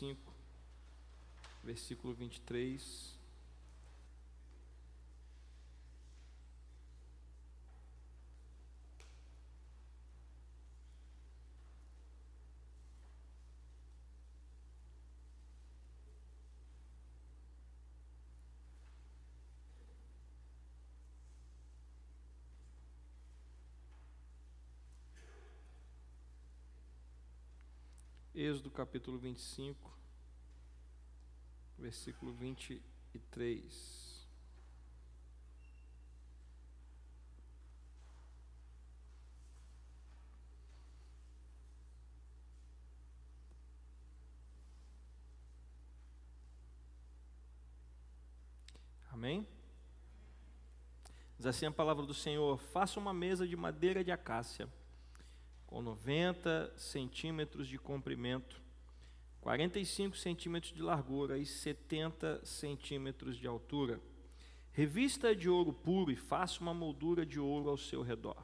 25, versículo 23. Êxodo capítulo 25, versículo 23. Amém? Diz assim a palavra do Senhor: Faça uma mesa de madeira de acácia com 90 centímetros de comprimento, 45 centímetros de largura e 70 centímetros de altura. Revista de ouro puro e faça uma moldura de ouro ao seu redor.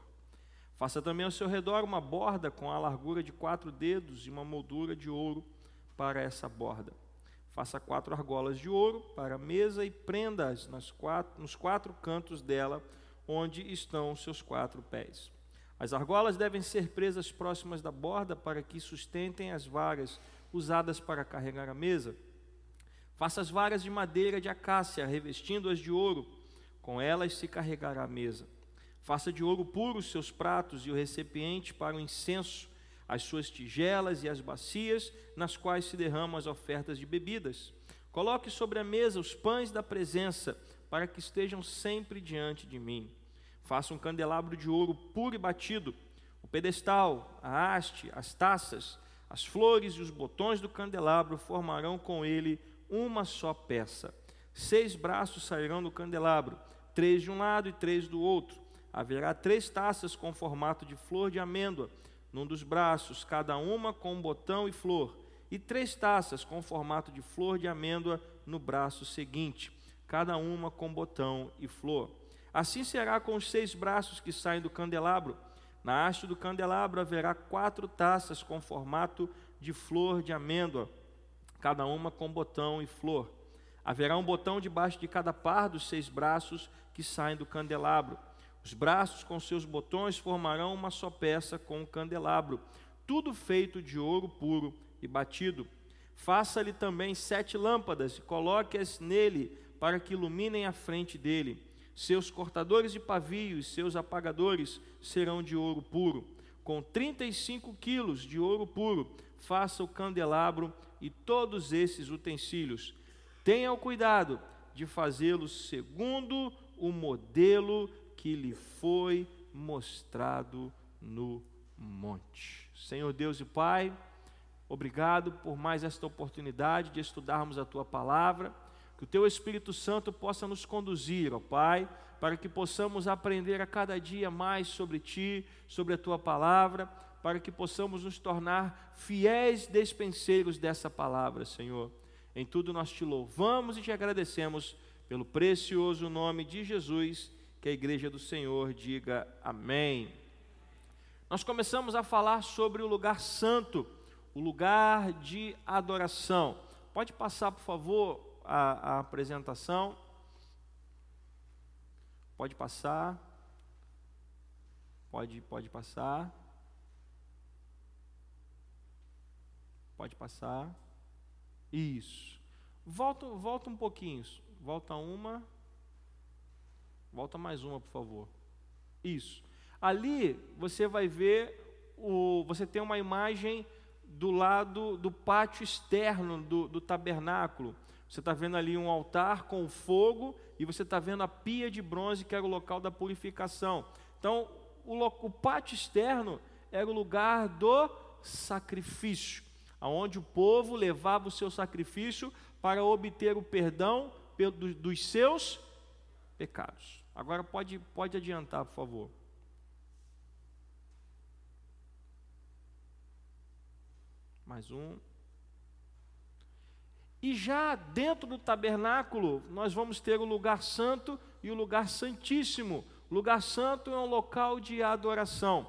Faça também ao seu redor uma borda com a largura de quatro dedos e uma moldura de ouro para essa borda. Faça quatro argolas de ouro para a mesa e prenda-as nos quatro cantos dela, onde estão os seus quatro pés. As argolas devem ser presas próximas da borda para que sustentem as varas usadas para carregar a mesa. Faça as varas de madeira de acácia, revestindo-as de ouro, com elas se carregará a mesa. Faça de ouro puro os seus pratos e o recipiente para o incenso, as suas tigelas e as bacias nas quais se derramam as ofertas de bebidas. Coloque sobre a mesa os pães da presença, para que estejam sempre diante de mim. Faça um candelabro de ouro puro e batido. O pedestal, a haste, as taças, as flores e os botões do candelabro formarão com ele uma só peça. Seis braços sairão do candelabro, três de um lado e três do outro. Haverá três taças com formato de flor de amêndoa, num dos braços, cada uma com um botão e flor, e três taças com formato de flor de amêndoa no braço seguinte, cada uma com botão e flor. Assim será com os seis braços que saem do candelabro. Na haste do candelabro haverá quatro taças com formato de flor de amêndoa, cada uma com botão e flor. Haverá um botão debaixo de cada par dos seis braços que saem do candelabro. Os braços com seus botões formarão uma só peça com o candelabro, tudo feito de ouro puro e batido. Faça-lhe também sete lâmpadas e coloque-as nele para que iluminem a frente dele. Seus cortadores de pavio e seus apagadores serão de ouro puro. Com 35 quilos de ouro puro, faça o candelabro e todos esses utensílios. Tenha o cuidado de fazê-los segundo o modelo que lhe foi mostrado no monte. Senhor Deus e Pai, obrigado por mais esta oportunidade de estudarmos a tua palavra que o Teu Espírito Santo possa nos conduzir, ó Pai, para que possamos aprender a cada dia mais sobre Ti, sobre a Tua palavra, para que possamos nos tornar fiéis despenseiros dessa palavra, Senhor. Em tudo nós te louvamos e te agradecemos pelo precioso nome de Jesus, que a igreja do Senhor diga amém. Nós começamos a falar sobre o lugar santo, o lugar de adoração. Pode passar, por favor, a, a apresentação. Pode passar. Pode, pode passar. Pode passar. Isso. Volta, volta um pouquinho. Volta uma. Volta mais uma, por favor. Isso. Ali você vai ver o. Você tem uma imagem do lado do pátio externo do, do tabernáculo. Você está vendo ali um altar com fogo e você está vendo a pia de bronze que era o local da purificação. Então, o, o pátio externo era o lugar do sacrifício, aonde o povo levava o seu sacrifício para obter o perdão dos seus pecados. Agora pode, pode adiantar, por favor. Mais um. E já dentro do tabernáculo, nós vamos ter o lugar santo e o lugar santíssimo. O lugar santo é um local de adoração.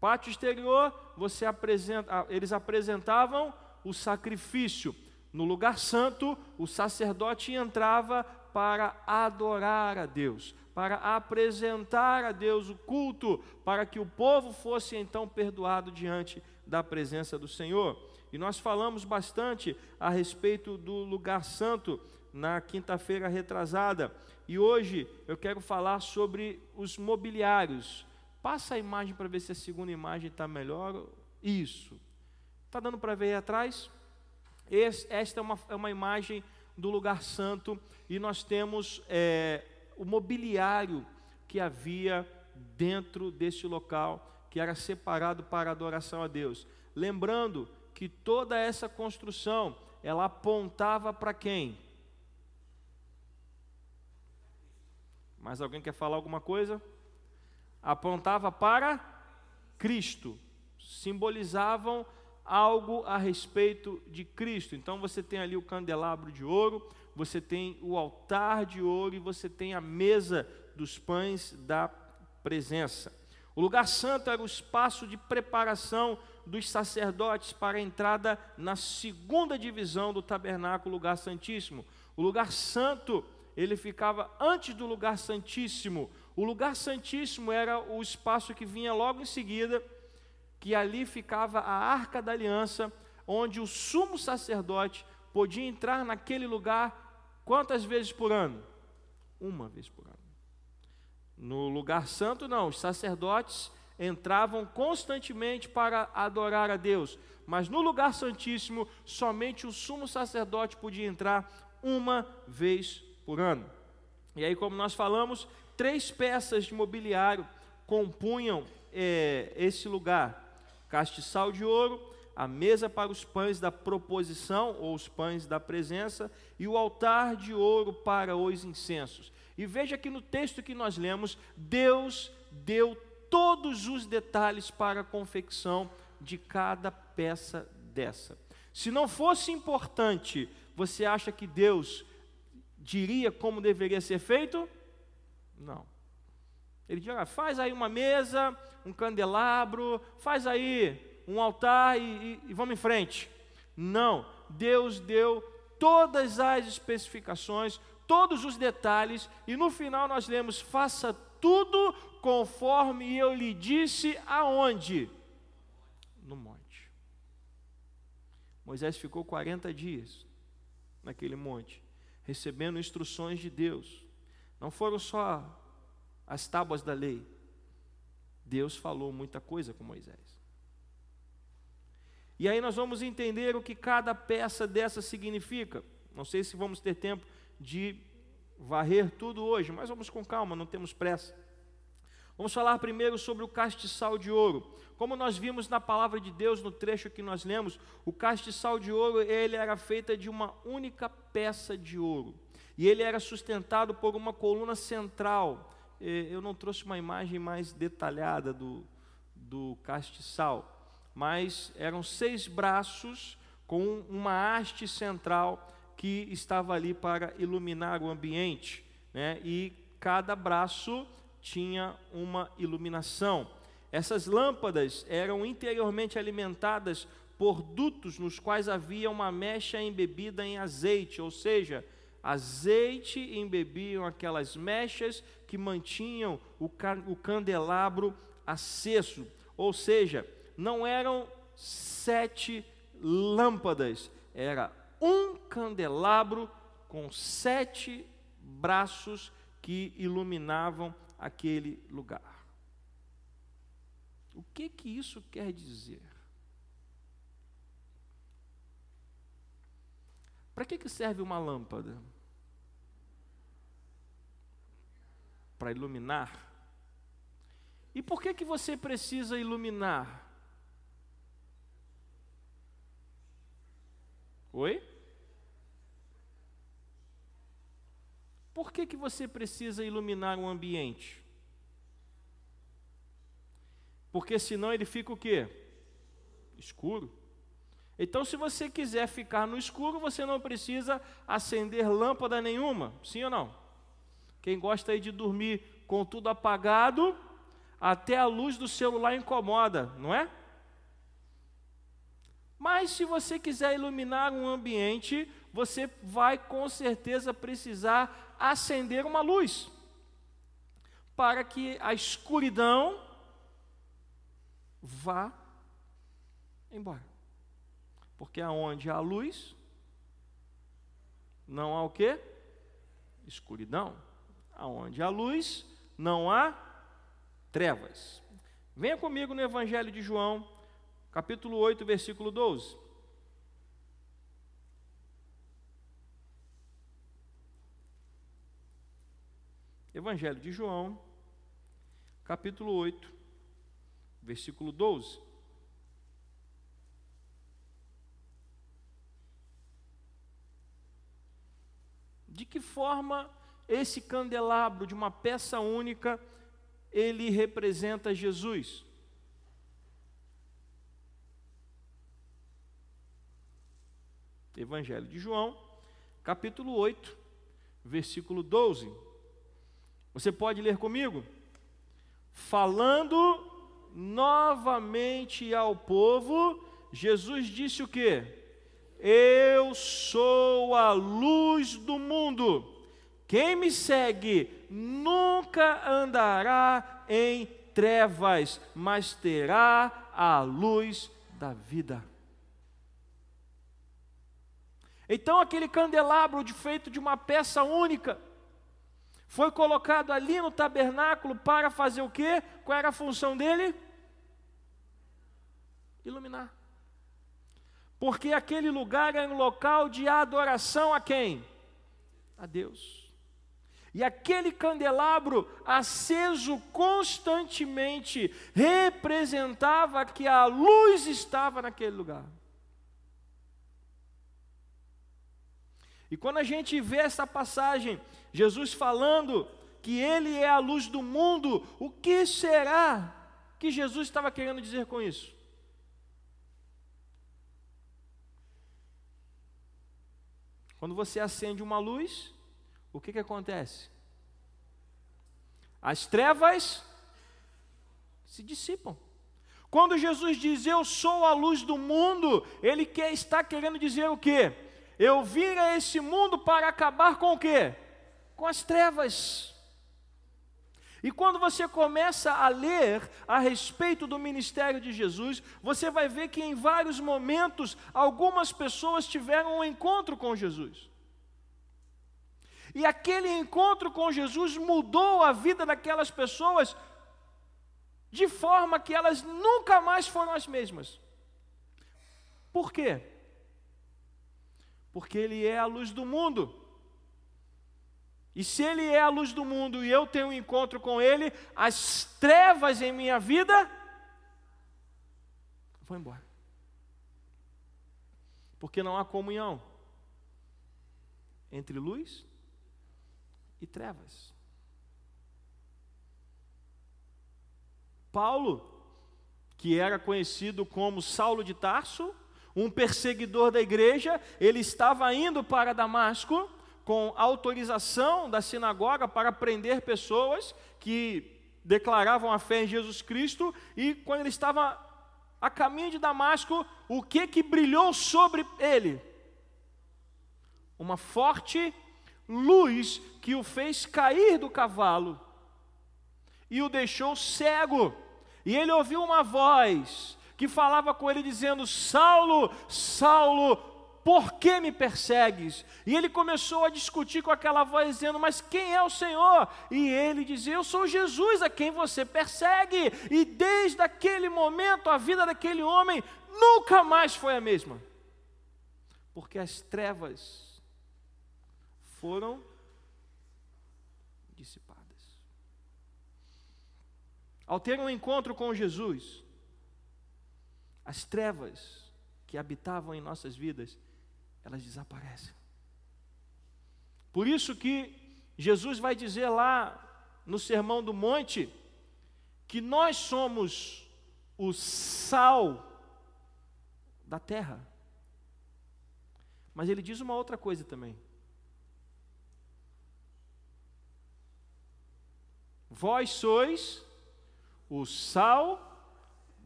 Pátio exterior, você apresenta, eles apresentavam o sacrifício. No lugar santo, o sacerdote entrava para adorar a Deus, para apresentar a Deus o culto, para que o povo fosse então perdoado diante da presença do Senhor. E nós falamos bastante a respeito do lugar santo na quinta-feira retrasada. E hoje eu quero falar sobre os mobiliários. Passa a imagem para ver se a segunda imagem está melhor. Isso. Está dando para ver aí atrás? esta é uma, é uma imagem do lugar santo e nós temos é, o mobiliário que havia dentro deste local, que era separado para adoração a Deus. Lembrando que toda essa construção, ela apontava para quem? Mais alguém quer falar alguma coisa? Apontava para Cristo. Simbolizavam algo a respeito de Cristo. Então você tem ali o candelabro de ouro, você tem o altar de ouro e você tem a mesa dos pães da presença. O lugar santo era o espaço de preparação dos sacerdotes para a entrada na segunda divisão do tabernáculo, lugar santíssimo. O lugar santo, ele ficava antes do lugar santíssimo. O lugar santíssimo era o espaço que vinha logo em seguida, que ali ficava a arca da aliança, onde o sumo sacerdote podia entrar naquele lugar quantas vezes por ano? Uma vez por ano. No lugar santo, não, os sacerdotes entravam constantemente para adorar a Deus, mas no lugar santíssimo, somente o sumo sacerdote podia entrar uma vez por ano. E aí, como nós falamos, três peças de mobiliário compunham é, esse lugar: castiçal de ouro, a mesa para os pães da proposição, ou os pães da presença, e o altar de ouro para os incensos. E veja que no texto que nós lemos, Deus deu todos os detalhes para a confecção de cada peça dessa. Se não fosse importante, você acha que Deus diria como deveria ser feito? Não. Ele diria: faz aí uma mesa, um candelabro, faz aí um altar e, e, e vamos em frente. Não. Deus deu todas as especificações, todos os detalhes, e no final nós lemos: faça tudo conforme eu lhe disse aonde? No monte. Moisés ficou 40 dias naquele monte, recebendo instruções de Deus. Não foram só as tábuas da lei. Deus falou muita coisa com Moisés. E aí nós vamos entender o que cada peça dessa significa. Não sei se vamos ter tempo de varrer tudo hoje, mas vamos com calma, não temos pressa. Vamos falar primeiro sobre o castiçal de ouro. Como nós vimos na palavra de Deus no trecho que nós lemos, o castiçal de ouro, ele era feito de uma única peça de ouro. E ele era sustentado por uma coluna central. Eu não trouxe uma imagem mais detalhada do, do castiçal, mas eram seis braços com uma haste central que estava ali para iluminar o ambiente. Né? E cada braço tinha uma iluminação. Essas lâmpadas eram interiormente alimentadas por dutos nos quais havia uma mecha embebida em azeite, ou seja, azeite embebiam aquelas mechas que mantinham o, o candelabro aceso, ou seja, não eram sete lâmpadas, era um candelabro com sete braços que iluminavam aquele lugar. O que que isso quer dizer? Para que, que serve uma lâmpada? Para iluminar. E por que que você precisa iluminar? Oi? Por que, que você precisa iluminar um ambiente? Porque senão ele fica o quê? Escuro. Então, se você quiser ficar no escuro, você não precisa acender lâmpada nenhuma, sim ou não? Quem gosta aí de dormir com tudo apagado, até a luz do celular incomoda, não é? Mas se você quiser iluminar um ambiente, você vai com certeza precisar acender uma luz para que a escuridão vá embora. Porque aonde há luz, não há o que? Escuridão. Aonde há luz, não há trevas. Venha comigo no Evangelho de João, capítulo 8, versículo 12. Evangelho de João, capítulo 8, versículo 12. De que forma esse candelabro de uma peça única ele representa Jesus? Evangelho de João, capítulo 8, versículo 12. Você pode ler comigo? Falando novamente ao povo, Jesus disse o que? Eu sou a luz do mundo. Quem me segue nunca andará em trevas, mas terá a luz da vida. Então, aquele candelabro de feito de uma peça única foi colocado ali no tabernáculo para fazer o quê? Qual era a função dele? Iluminar. Porque aquele lugar era um local de adoração a quem? A Deus. E aquele candelabro aceso constantemente representava que a luz estava naquele lugar. E quando a gente vê essa passagem, Jesus falando que Ele é a luz do mundo, o que será que Jesus estava querendo dizer com isso? Quando você acende uma luz, o que, que acontece? As trevas se dissipam. Quando Jesus diz eu sou a luz do mundo, ele quer, está querendo dizer o quê? Eu vim a esse mundo para acabar com o quê? Com as trevas. E quando você começa a ler a respeito do ministério de Jesus, você vai ver que em vários momentos algumas pessoas tiveram um encontro com Jesus. E aquele encontro com Jesus mudou a vida daquelas pessoas de forma que elas nunca mais foram as mesmas. Por quê? Porque Ele é a luz do mundo. E se Ele é a luz do mundo e eu tenho um encontro com Ele, as trevas em minha vida vão embora. Porque não há comunhão entre luz e trevas. Paulo, que era conhecido como Saulo de Tarso, um perseguidor da igreja, ele estava indo para Damasco com autorização da sinagoga para prender pessoas que declaravam a fé em Jesus Cristo, e quando ele estava a caminho de Damasco, o que que brilhou sobre ele? Uma forte luz que o fez cair do cavalo e o deixou cego. E ele ouviu uma voz que falava com ele dizendo: Saulo, Saulo, por que me persegues? E ele começou a discutir com aquela voz, dizendo: Mas quem é o Senhor? E ele dizia: Eu sou Jesus a quem você persegue. E desde aquele momento, a vida daquele homem nunca mais foi a mesma, porque as trevas foram dissipadas. Ao ter um encontro com Jesus, as trevas que habitavam em nossas vidas, elas desaparecem. Por isso que Jesus vai dizer lá no Sermão do Monte que nós somos o sal da terra. Mas ele diz uma outra coisa também. Vós sois o sal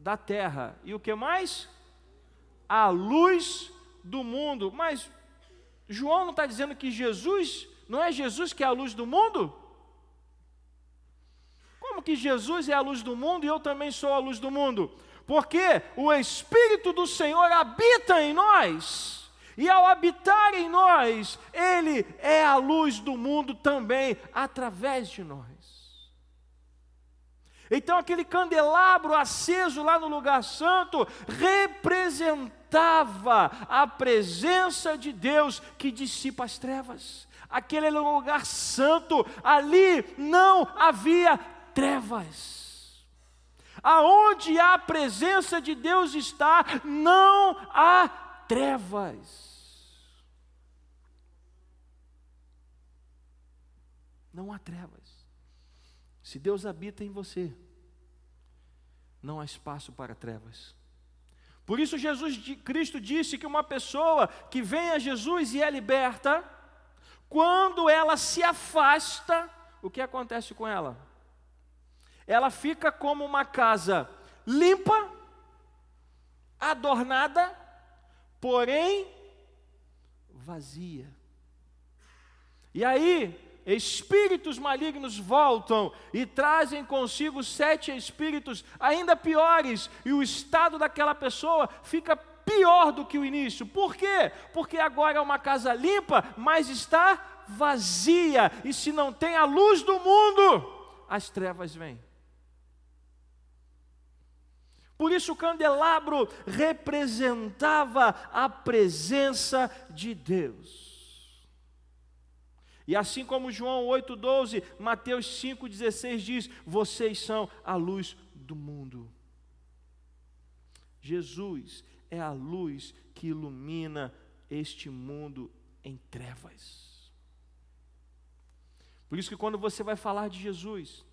da terra. E o que mais? a luz do mundo. Mas João não está dizendo que Jesus, não é Jesus que é a luz do mundo? Como que Jesus é a luz do mundo e eu também sou a luz do mundo? Porque o Espírito do Senhor habita em nós. E ao habitar em nós, Ele é a luz do mundo também, através de nós. Então, aquele candelabro aceso lá no lugar santo representava a presença de Deus que dissipa as trevas. Aquele era um lugar santo, ali não havia trevas. Aonde a presença de Deus está, não há trevas. Não há trevas. Se Deus habita em você, não há espaço para trevas. Por isso Jesus Cristo disse que uma pessoa que vem a Jesus e é liberta, quando ela se afasta, o que acontece com ela? Ela fica como uma casa limpa, adornada, porém vazia. E aí, espíritos malignos voltam e trazem consigo sete espíritos ainda piores, e o estado daquela pessoa fica pior do que o início. Por quê? Porque agora é uma casa limpa, mas está vazia, e se não tem a luz do mundo, as trevas vêm. Por isso o candelabro representava a presença de Deus. E assim como João 8,12, Mateus 5,16 diz: vocês são a luz do mundo. Jesus é a luz que ilumina este mundo em trevas. Por isso que quando você vai falar de Jesus,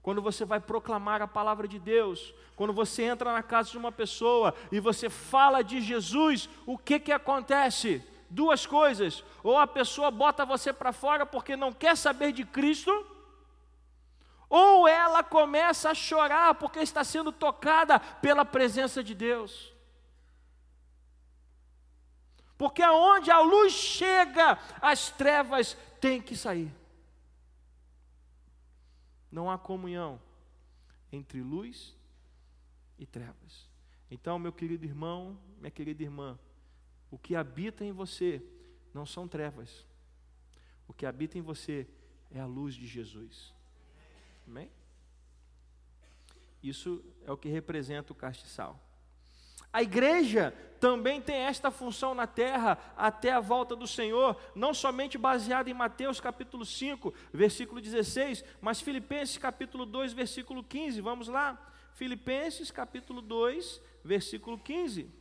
quando você vai proclamar a palavra de Deus, quando você entra na casa de uma pessoa e você fala de Jesus, o que que acontece? Duas coisas: ou a pessoa bota você para fora porque não quer saber de Cristo, ou ela começa a chorar porque está sendo tocada pela presença de Deus. Porque aonde a luz chega, as trevas têm que sair. Não há comunhão entre luz e trevas. Então, meu querido irmão, minha querida irmã, o que habita em você não são trevas. O que habita em você é a luz de Jesus. Amém? Isso é o que representa o castiçal. A igreja também tem esta função na terra até a volta do Senhor, não somente baseada em Mateus capítulo 5, versículo 16, mas Filipenses capítulo 2, versículo 15. Vamos lá? Filipenses capítulo 2, versículo 15.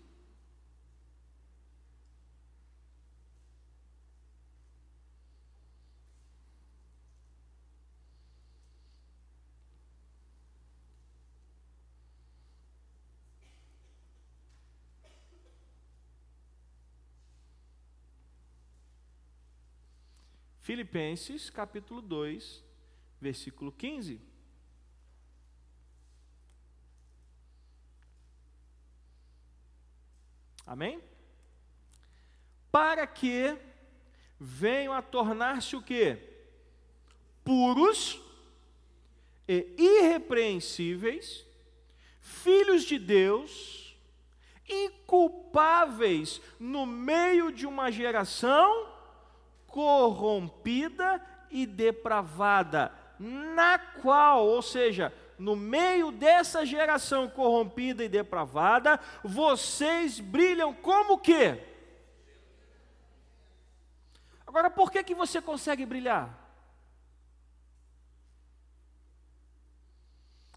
Filipenses capítulo 2, versículo 15. Amém? Para que venham a tornar-se o quê? Puros e irrepreensíveis, filhos de Deus, inculpáveis no meio de uma geração corrompida e depravada, na qual, ou seja, no meio dessa geração corrompida e depravada, vocês brilham como que? Agora, por que que você consegue brilhar?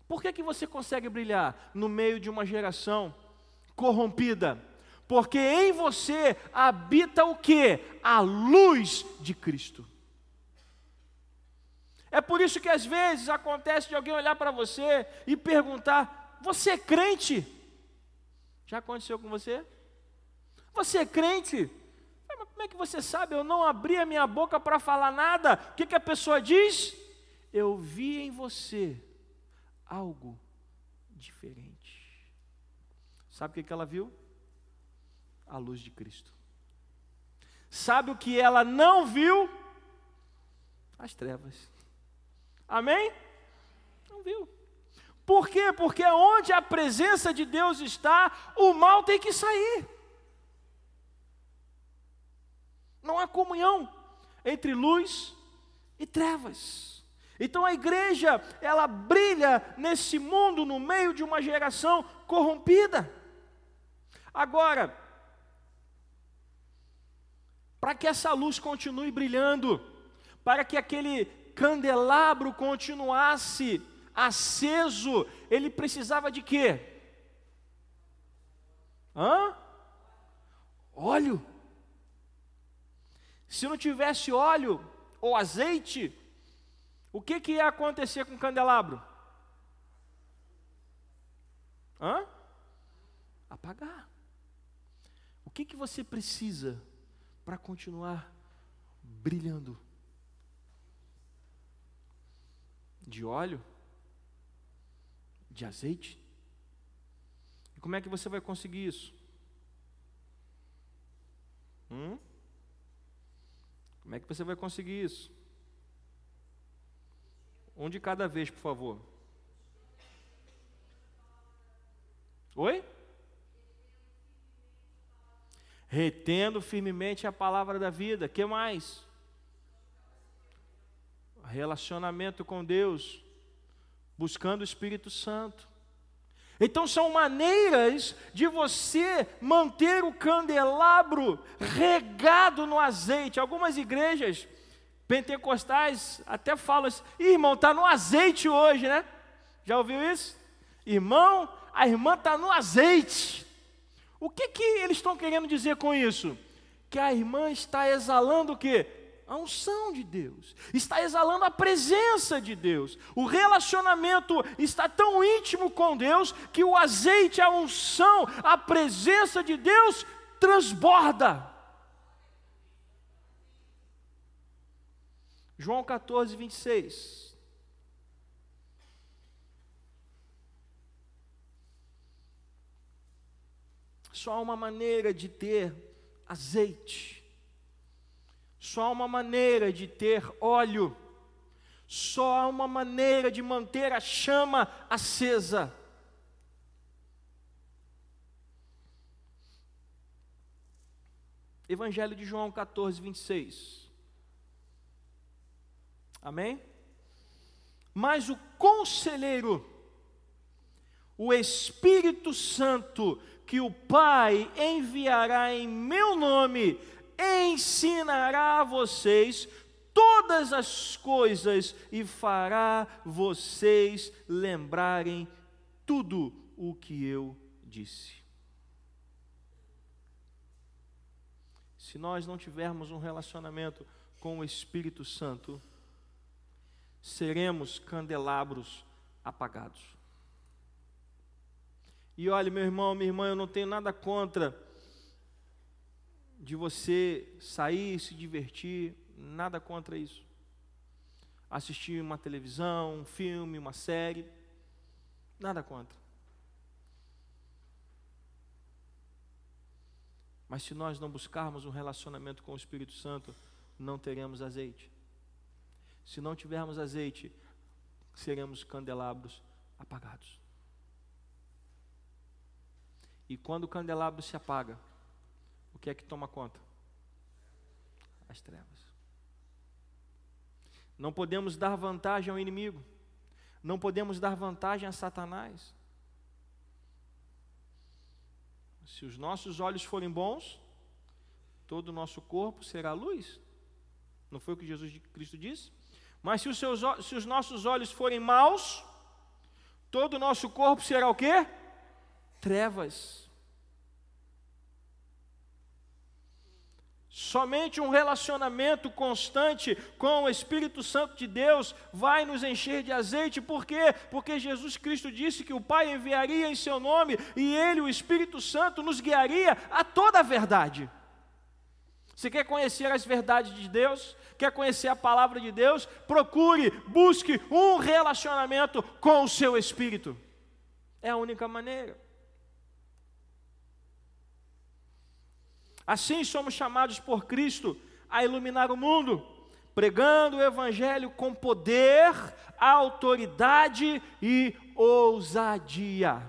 Por que que você consegue brilhar no meio de uma geração corrompida? Porque em você habita o que? A luz de Cristo. É por isso que às vezes acontece de alguém olhar para você e perguntar: Você é crente? Já aconteceu com você? Você é crente? Mas como é que você sabe? Eu não abri a minha boca para falar nada. O que, que a pessoa diz? Eu vi em você algo diferente. Sabe o que, que ela viu? A luz de Cristo. Sabe o que ela não viu? As trevas. Amém? Não viu. Por quê? Porque onde a presença de Deus está, o mal tem que sair. Não há comunhão entre luz e trevas. Então a igreja, ela brilha nesse mundo no meio de uma geração corrompida. Agora, para que essa luz continue brilhando, para que aquele candelabro continuasse aceso, ele precisava de quê? Hã? Óleo. Se não tivesse óleo ou azeite, o que, que ia acontecer com o candelabro? Hã? Apagar. O que, que você precisa para continuar brilhando? De óleo? De azeite? E como é que você vai conseguir isso? Hum? Como é que você vai conseguir isso? Um de cada vez, por favor. Oi? Retendo firmemente a palavra da vida. Que mais? Relacionamento com Deus, buscando o Espírito Santo. Então são maneiras de você manter o candelabro regado no azeite. Algumas igrejas pentecostais até falam assim: irmão, está no azeite hoje, né? Já ouviu isso? Irmão, a irmã está no azeite. O que, que eles estão querendo dizer com isso? Que a irmã está exalando o quê? a unção de Deus, está exalando a presença de Deus. O relacionamento está tão íntimo com Deus que o azeite, a unção, a presença de Deus transborda. João 14, 26. Só há uma maneira de ter azeite só há uma maneira de ter óleo, só há uma maneira de manter a chama acesa. Evangelho de João 14, 26. Amém? Mas o conselheiro, o Espírito Santo, que o Pai enviará em meu nome, ensinará a vocês todas as coisas e fará vocês lembrarem tudo o que eu disse. Se nós não tivermos um relacionamento com o Espírito Santo, seremos candelabros apagados. E olha, meu irmão, minha irmã, eu não tenho nada contra de você sair, se divertir, nada contra isso. Assistir uma televisão, um filme, uma série, nada contra. Mas se nós não buscarmos um relacionamento com o Espírito Santo, não teremos azeite. Se não tivermos azeite, seremos candelabros apagados. E quando o candelabro se apaga, o que é que toma conta? As trevas. Não podemos dar vantagem ao inimigo. Não podemos dar vantagem a Satanás. Se os nossos olhos forem bons, todo o nosso corpo será luz. Não foi o que Jesus Cristo disse? Mas se os, seus, se os nossos olhos forem maus, todo o nosso corpo será o quê? Trevas. Somente um relacionamento constante com o Espírito Santo de Deus vai nos encher de azeite, por quê? Porque Jesus Cristo disse que o Pai enviaria em seu nome e Ele, o Espírito Santo, nos guiaria a toda a verdade. Você quer conhecer as verdades de Deus? Quer conhecer a palavra de Deus? Procure, busque um relacionamento com o seu Espírito. É a única maneira. Assim somos chamados por Cristo a iluminar o mundo, pregando o Evangelho com poder, autoridade e ousadia.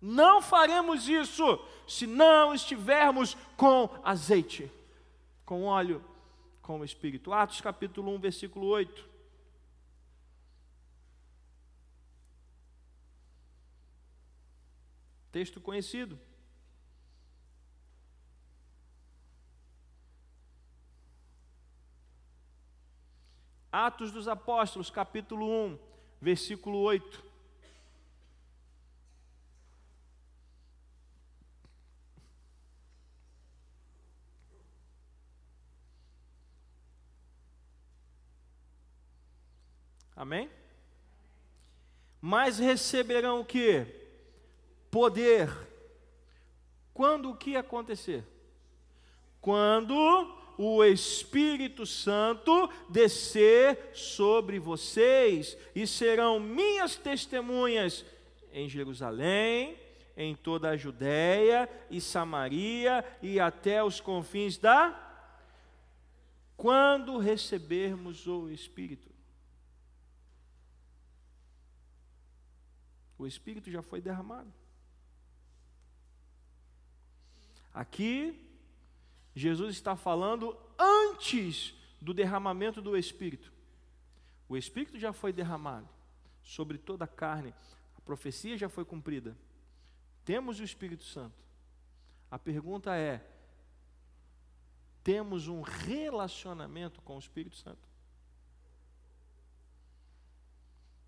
Não faremos isso se não estivermos com azeite, com óleo, com o Espírito. Atos capítulo 1, versículo 8. Texto conhecido. Atos dos Apóstolos, capítulo 1, versículo 8. Amém? Mas receberão o que? Poder. Quando o que acontecer? Quando o Espírito Santo descer sobre vocês e serão minhas testemunhas em Jerusalém, em toda a Judéia e Samaria e até os confins da quando recebermos o Espírito. O Espírito já foi derramado. Aqui, Jesus está falando antes do derramamento do Espírito. O Espírito já foi derramado sobre toda a carne, a profecia já foi cumprida. Temos o Espírito Santo. A pergunta é: temos um relacionamento com o Espírito Santo?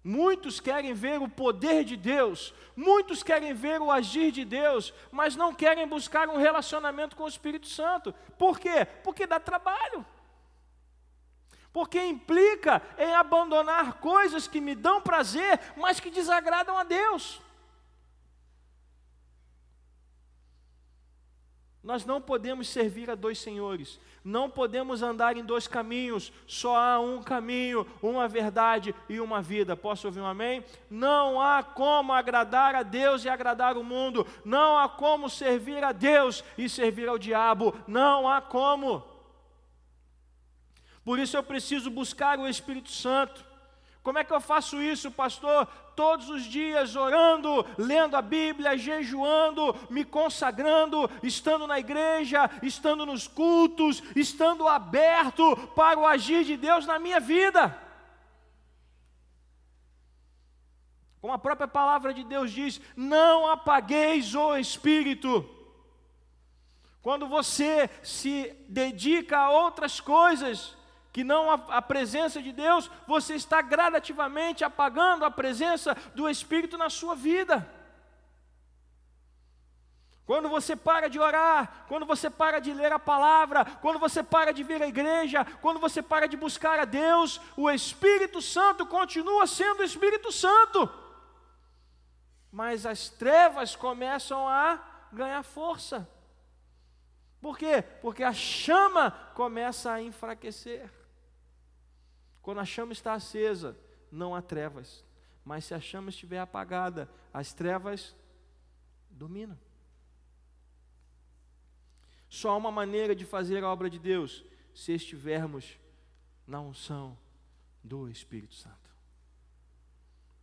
Muitos querem ver o poder de Deus, muitos querem ver o agir de Deus, mas não querem buscar um relacionamento com o Espírito Santo. Por quê? Porque dá trabalho. Porque implica em abandonar coisas que me dão prazer, mas que desagradam a Deus. Nós não podemos servir a dois senhores, não podemos andar em dois caminhos, só há um caminho, uma verdade e uma vida. Posso ouvir um amém? Não há como agradar a Deus e agradar o mundo, não há como servir a Deus e servir ao diabo, não há como. Por isso eu preciso buscar o Espírito Santo. Como é que eu faço isso, pastor? Todos os dias orando, lendo a Bíblia, jejuando, me consagrando, estando na igreja, estando nos cultos, estando aberto para o agir de Deus na minha vida. Como a própria palavra de Deus diz: não apagueis o espírito. Quando você se dedica a outras coisas, que não a, presença de Deus, você está gradativamente apagando a presença do Espírito na sua vida. Quando você para de orar, quando você para de ler a palavra, quando você para de vir à igreja, quando você para de buscar a Deus, o Espírito Santo continua sendo o Espírito Santo. Mas as trevas começam a ganhar força. Por quê? Porque a chama começa a enfraquecer. Quando a chama está acesa, não há trevas. Mas se a chama estiver apagada, as trevas dominam. Só há uma maneira de fazer a obra de Deus se estivermos na unção do Espírito Santo.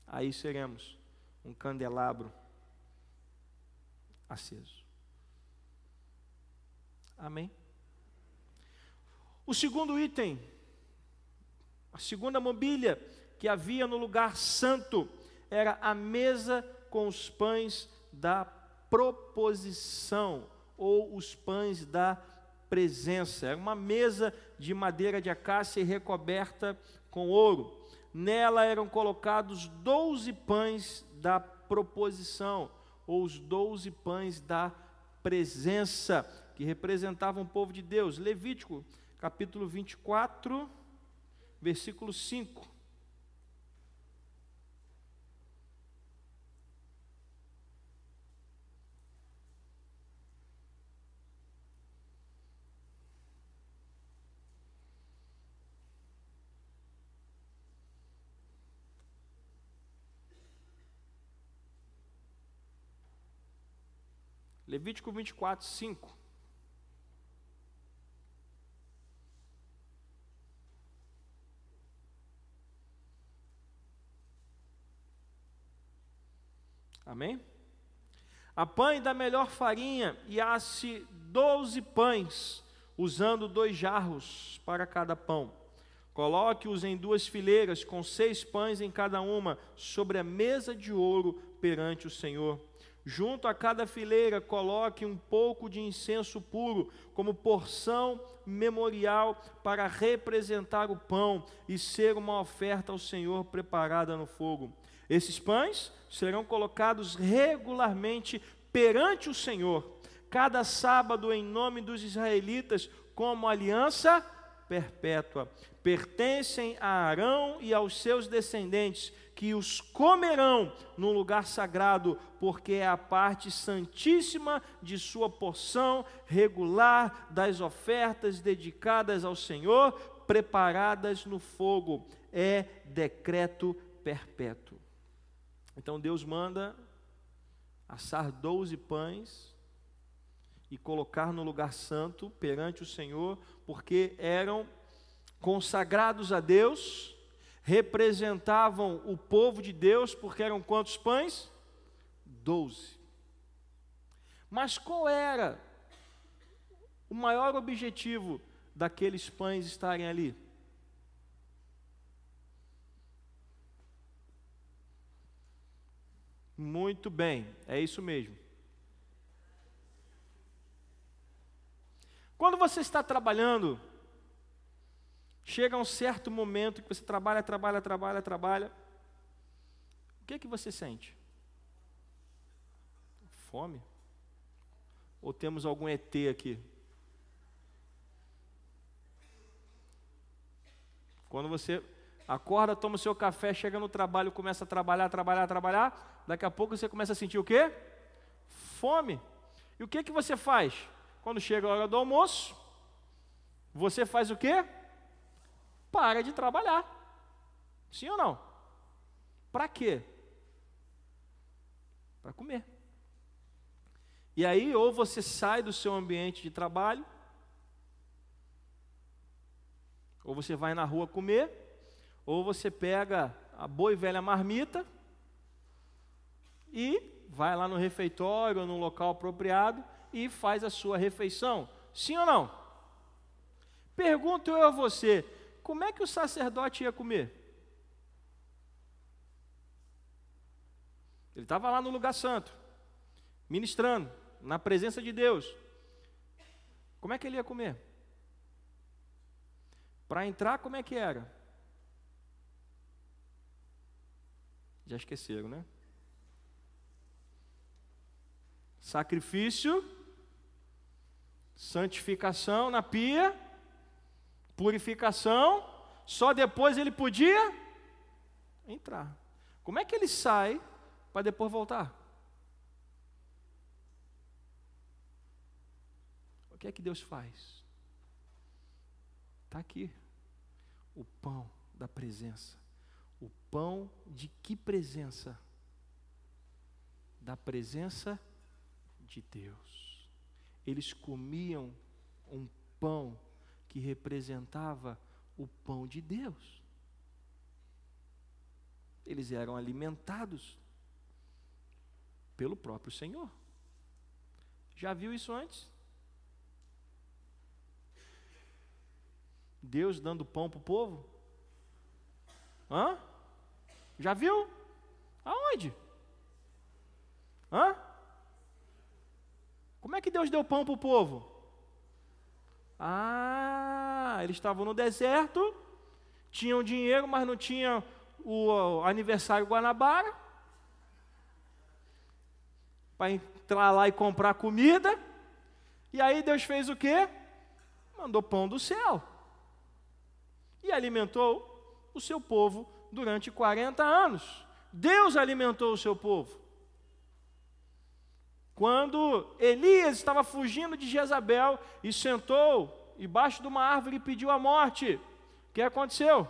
Aí seremos um candelabro aceso. Amém? O segundo item a segunda mobília que havia no lugar santo era a mesa com os pães da proposição ou os pães da presença. Era uma mesa de madeira de acácia e recoberta com ouro. Nela eram colocados doze pães da proposição, ou os doze pães da presença, que representavam o povo de Deus. Levítico, capítulo 24 versículo 5. Levítico 24, 5. Amém? Apanhe da melhor farinha e asse doze pães, usando dois jarros para cada pão. Coloque-os em duas fileiras, com seis pães em cada uma, sobre a mesa de ouro perante o Senhor. Junto a cada fileira, coloque um pouco de incenso puro, como porção memorial para representar o pão e ser uma oferta ao Senhor preparada no fogo. Esses pães serão colocados regularmente perante o Senhor, cada sábado, em nome dos israelitas, como aliança perpétua. Pertencem a Arão e aos seus descendentes, que os comerão no lugar sagrado, porque é a parte santíssima de sua porção regular das ofertas dedicadas ao Senhor, preparadas no fogo. É decreto perpétuo. Então Deus manda assar doze pães e colocar no lugar santo perante o Senhor, porque eram consagrados a Deus, representavam o povo de Deus, porque eram quantos pães? Doze. Mas qual era o maior objetivo daqueles pães estarem ali? Muito bem, é isso mesmo. Quando você está trabalhando, chega um certo momento que você trabalha, trabalha, trabalha, trabalha. O que é que você sente? Fome? Ou temos algum ET aqui? Quando você acorda, toma o seu café, chega no trabalho, começa a trabalhar, trabalhar, trabalhar, daqui a pouco você começa a sentir o quê? Fome. E o que que você faz? Quando chega a hora do almoço, você faz o quê? Para de trabalhar. Sim ou não? Para quê? Para comer. E aí, ou você sai do seu ambiente de trabalho, ou você vai na rua comer, ou você pega a boa e velha marmita, e vai lá no refeitório ou no local apropriado e faz a sua refeição. Sim ou não? Pergunto eu a você: como é que o sacerdote ia comer? Ele estava lá no lugar santo, ministrando, na presença de Deus. Como é que ele ia comer? Para entrar, como é que era? Já esqueceram, né? Sacrifício, santificação na pia, purificação, só depois ele podia entrar. Como é que ele sai para depois voltar? O que é que Deus faz? Está aqui o pão da presença. O pão de que presença? Da presença de de Deus. Eles comiam um pão que representava o pão de Deus. Eles eram alimentados pelo próprio Senhor. Já viu isso antes? Deus dando pão para o povo? Hã? Já viu? Aonde? Hã? Como é que Deus deu pão para o povo? Ah, eles estavam no deserto, tinham dinheiro, mas não tinham o aniversário Guanabara para entrar lá e comprar comida. E aí Deus fez o quê? Mandou pão do céu. E alimentou o seu povo durante 40 anos. Deus alimentou o seu povo. Quando Elias estava fugindo de Jezabel e sentou embaixo de uma árvore e pediu a morte, o que aconteceu?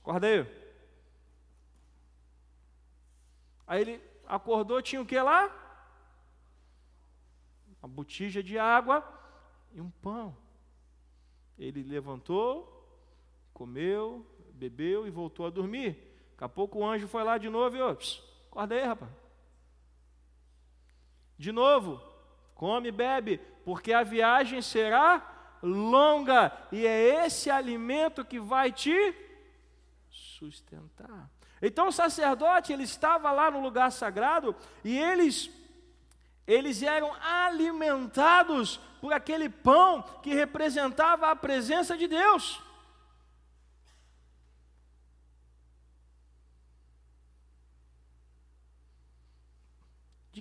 Acorda aí. Aí ele acordou, tinha o que lá? Uma botija de água e um pão. Ele levantou, comeu, bebeu e voltou a dormir. Daqui a pouco o anjo foi lá de novo e, ô, acorda aí, rapaz. De novo, come e bebe, porque a viagem será longa, e é esse alimento que vai te sustentar. Então o sacerdote, ele estava lá no lugar sagrado e eles eles eram alimentados por aquele pão que representava a presença de Deus.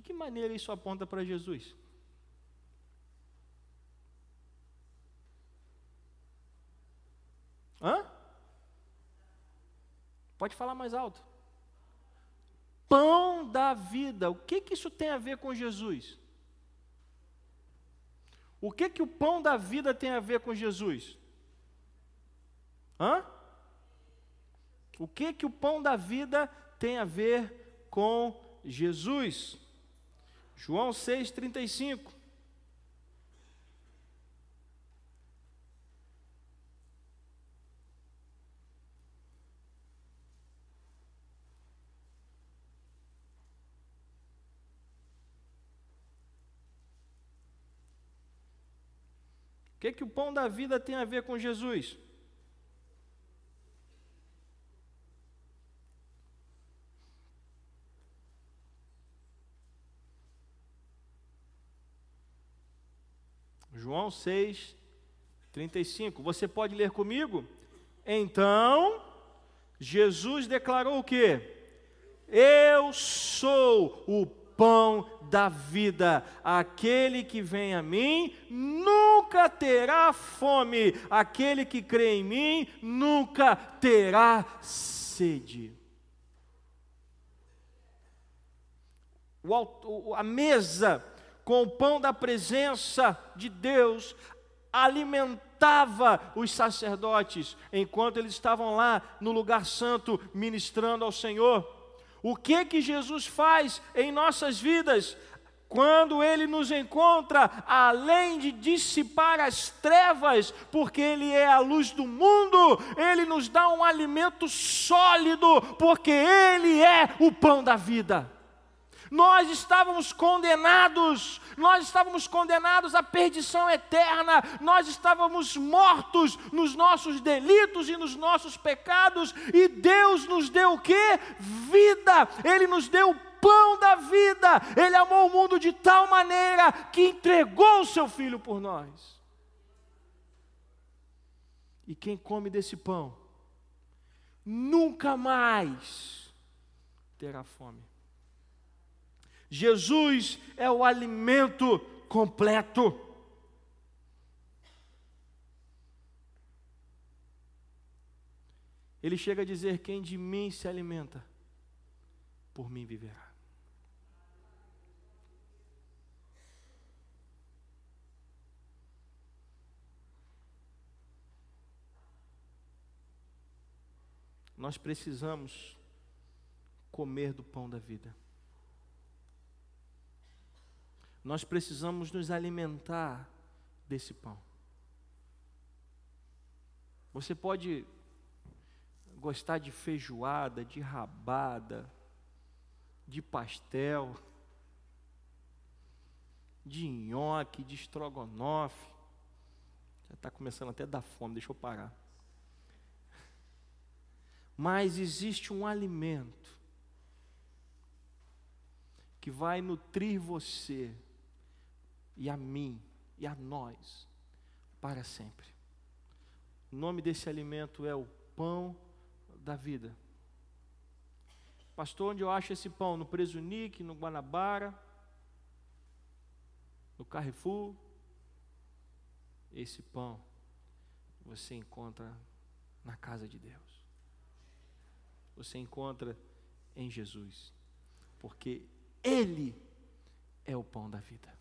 Que maneira isso aponta para Jesus? Hã? Pode falar mais alto. Pão da vida. O que, que isso tem a ver com Jesus? O que, que o pão da vida tem a ver com Jesus? Hã? O que, que o pão da vida tem a ver com Jesus? João 6,35. que, que o pão da vida tem a ver com Jesus? João 6, 35. Você pode ler comigo? Então, Jesus declarou o que? Eu sou o pão da vida. Aquele que vem a mim nunca terá fome, aquele que crê em mim nunca terá sede. O, a mesa com o pão da presença de Deus alimentava os sacerdotes enquanto eles estavam lá no lugar santo ministrando ao Senhor. O que que Jesus faz em nossas vidas? Quando ele nos encontra, além de dissipar as trevas, porque ele é a luz do mundo, ele nos dá um alimento sólido, porque ele é o pão da vida. Nós estávamos condenados, nós estávamos condenados à perdição eterna, nós estávamos mortos nos nossos delitos e nos nossos pecados, e Deus nos deu o que? Vida, Ele nos deu o pão da vida, Ele amou o mundo de tal maneira que entregou o seu Filho por nós. E quem come desse pão, nunca mais terá fome. Jesus é o alimento completo. Ele chega a dizer: Quem de mim se alimenta, por mim viverá. Nós precisamos comer do pão da vida. Nós precisamos nos alimentar desse pão. Você pode gostar de feijoada, de rabada, de pastel, de nhoque, de estrogonofe. Já está começando até a dar fome, deixa eu parar. Mas existe um alimento que vai nutrir você e a mim e a nós para sempre. O nome desse alimento é o pão da vida. Pastor, onde eu acho esse pão? No Presunique, no Guanabara, no Carrefour. Esse pão você encontra na casa de Deus. Você encontra em Jesus. Porque Ele é o pão da vida.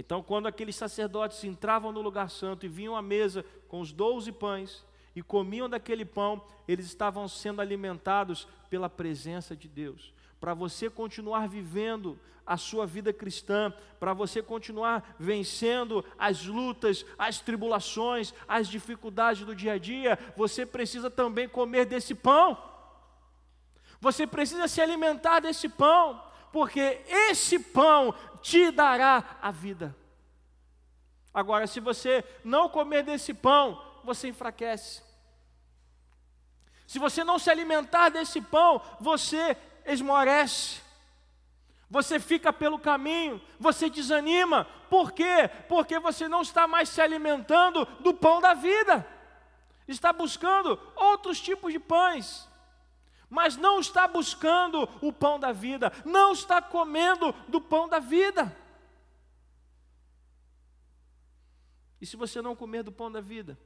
Então, quando aqueles sacerdotes entravam no lugar santo e vinham à mesa com os doze pães e comiam daquele pão, eles estavam sendo alimentados pela presença de Deus. Para você continuar vivendo a sua vida cristã, para você continuar vencendo as lutas, as tribulações, as dificuldades do dia a dia, você precisa também comer desse pão. Você precisa se alimentar desse pão, porque esse pão te dará a vida. Agora, se você não comer desse pão, você enfraquece. Se você não se alimentar desse pão, você esmorece. Você fica pelo caminho, você desanima. Por quê? Porque você não está mais se alimentando do pão da vida. Está buscando outros tipos de pães. Mas não está buscando o pão da vida, não está comendo do pão da vida. E se você não comer do pão da vida,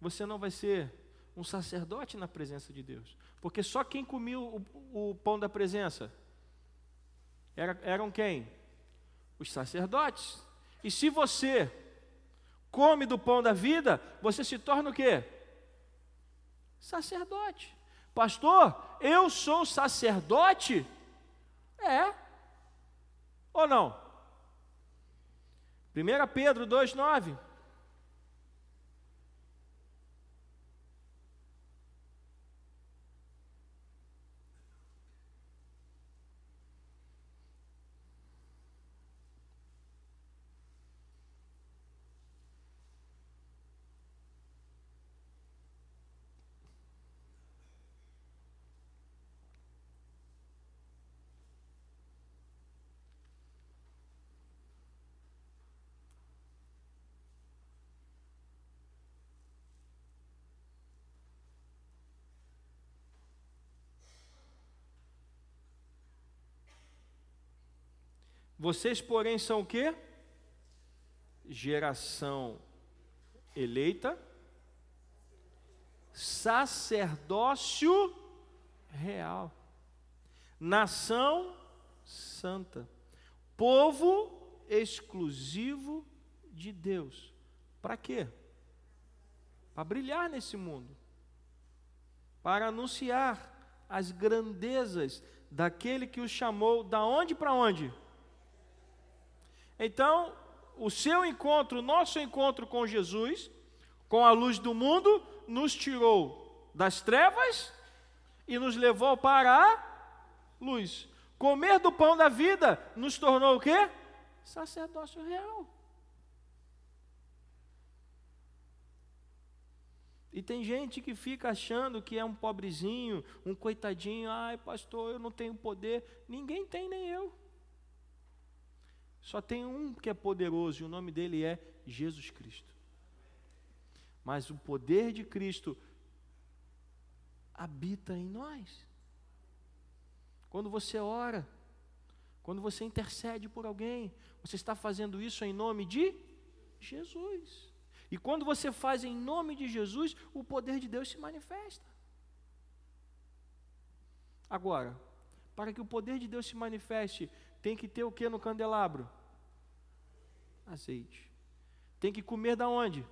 você não vai ser um sacerdote na presença de Deus. Porque só quem comia o, o pão da presença era, eram quem? Os sacerdotes. E se você come do pão da vida, você se torna o quê? Sacerdote. Pastor, eu sou sacerdote? É. Ou não? 1 Pedro 2,9. Vocês, porém, são o quê? Geração eleita, sacerdócio real, nação santa, povo exclusivo de Deus. Para quê? Para brilhar nesse mundo, para anunciar as grandezas daquele que os chamou da onde para onde? Então, o seu encontro, o nosso encontro com Jesus, com a luz do mundo, nos tirou das trevas e nos levou para a luz. Comer do pão da vida nos tornou o quê? Sacerdócio real. E tem gente que fica achando que é um pobrezinho, um coitadinho, ai pastor, eu não tenho poder. Ninguém tem, nem eu. Só tem um que é poderoso e o nome dele é Jesus Cristo. Mas o poder de Cristo habita em nós. Quando você ora, quando você intercede por alguém, você está fazendo isso em nome de Jesus. E quando você faz em nome de Jesus, o poder de Deus se manifesta. Agora, para que o poder de Deus se manifeste, tem que ter o que no candelabro? Azeite. Tem que comer da onde?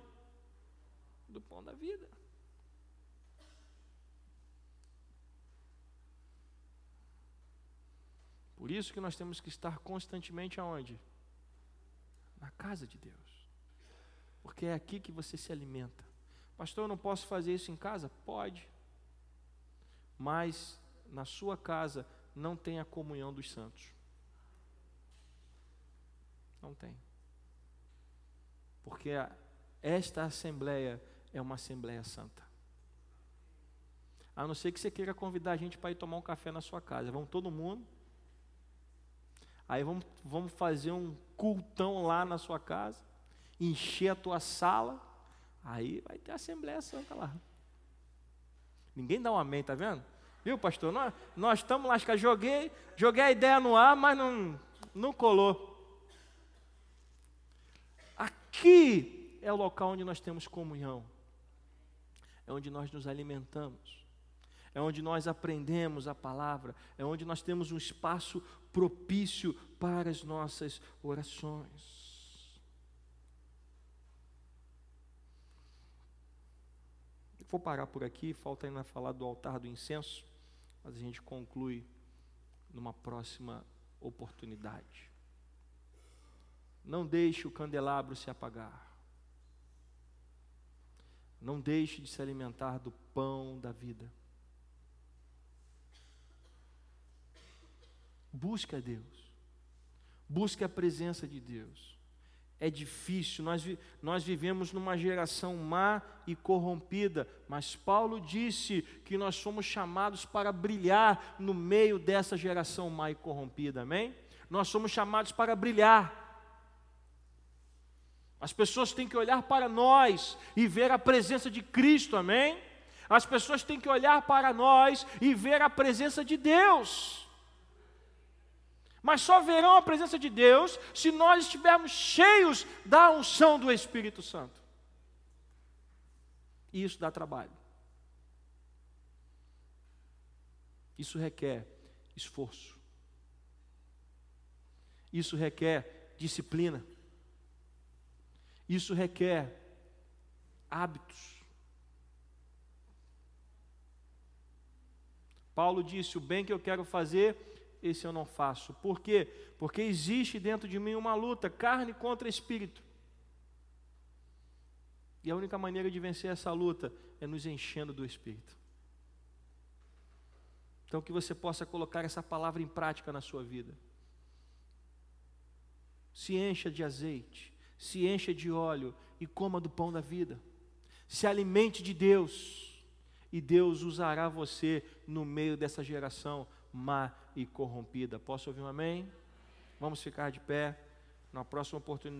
Do pão da vida. Por isso que nós temos que estar constantemente aonde? Na casa de Deus. Porque é aqui que você se alimenta. Pastor, eu não posso fazer isso em casa? Pode. Mas na sua casa não tem a comunhão dos santos. Não tem. Porque esta assembleia é uma assembleia santa. A não ser que você queira convidar a gente para ir tomar um café na sua casa. Vamos todo mundo. Aí vamos, vamos fazer um cultão lá na sua casa. Encher a tua sala. Aí vai ter Assembleia Santa lá. Ninguém dá um amém, tá vendo? Viu, pastor? Nós, nós estamos lá, joguei, joguei a ideia no ar, mas não, não colou. Aqui é o local onde nós temos comunhão, é onde nós nos alimentamos, é onde nós aprendemos a palavra, é onde nós temos um espaço propício para as nossas orações. Vou parar por aqui, falta ainda falar do altar do incenso, mas a gente conclui numa próxima oportunidade. Não deixe o candelabro se apagar. Não deixe de se alimentar do pão da vida. Busque a Deus. Busque a presença de Deus. É difícil, nós, nós vivemos numa geração má e corrompida, mas Paulo disse que nós somos chamados para brilhar no meio dessa geração má e corrompida, amém? Nós somos chamados para brilhar. As pessoas têm que olhar para nós e ver a presença de Cristo, amém? As pessoas têm que olhar para nós e ver a presença de Deus. Mas só verão a presença de Deus se nós estivermos cheios da unção do Espírito Santo. E isso dá trabalho. Isso requer esforço. Isso requer disciplina. Isso requer hábitos. Paulo disse: O bem que eu quero fazer, esse eu não faço. Por quê? Porque existe dentro de mim uma luta, carne contra espírito. E a única maneira de vencer essa luta é nos enchendo do espírito. Então, que você possa colocar essa palavra em prática na sua vida. Se encha de azeite, se encha de óleo e coma do pão da vida. Se alimente de Deus, e Deus usará você no meio dessa geração má e corrompida. Posso ouvir um amém? Vamos ficar de pé. Na próxima oportunidade.